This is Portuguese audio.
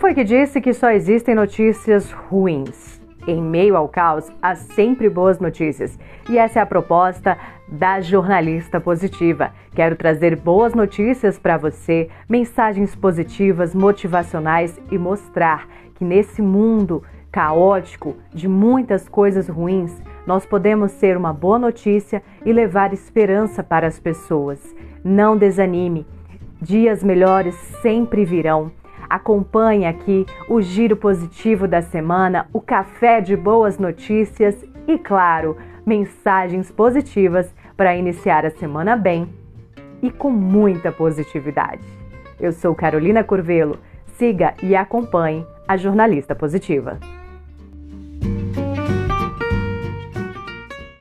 foi que disse que só existem notícias ruins? Em meio ao caos, há sempre boas notícias. E essa é a proposta da jornalista positiva. Quero trazer boas notícias para você, mensagens positivas, motivacionais e mostrar que nesse mundo caótico de muitas coisas ruins, nós podemos ser uma boa notícia e levar esperança para as pessoas. Não desanime. Dias melhores sempre virão. Acompanhe aqui o giro positivo da semana, o café de boas notícias e, claro, mensagens positivas para iniciar a semana bem e com muita positividade. Eu sou Carolina Curvelo. Siga e acompanhe a Jornalista Positiva.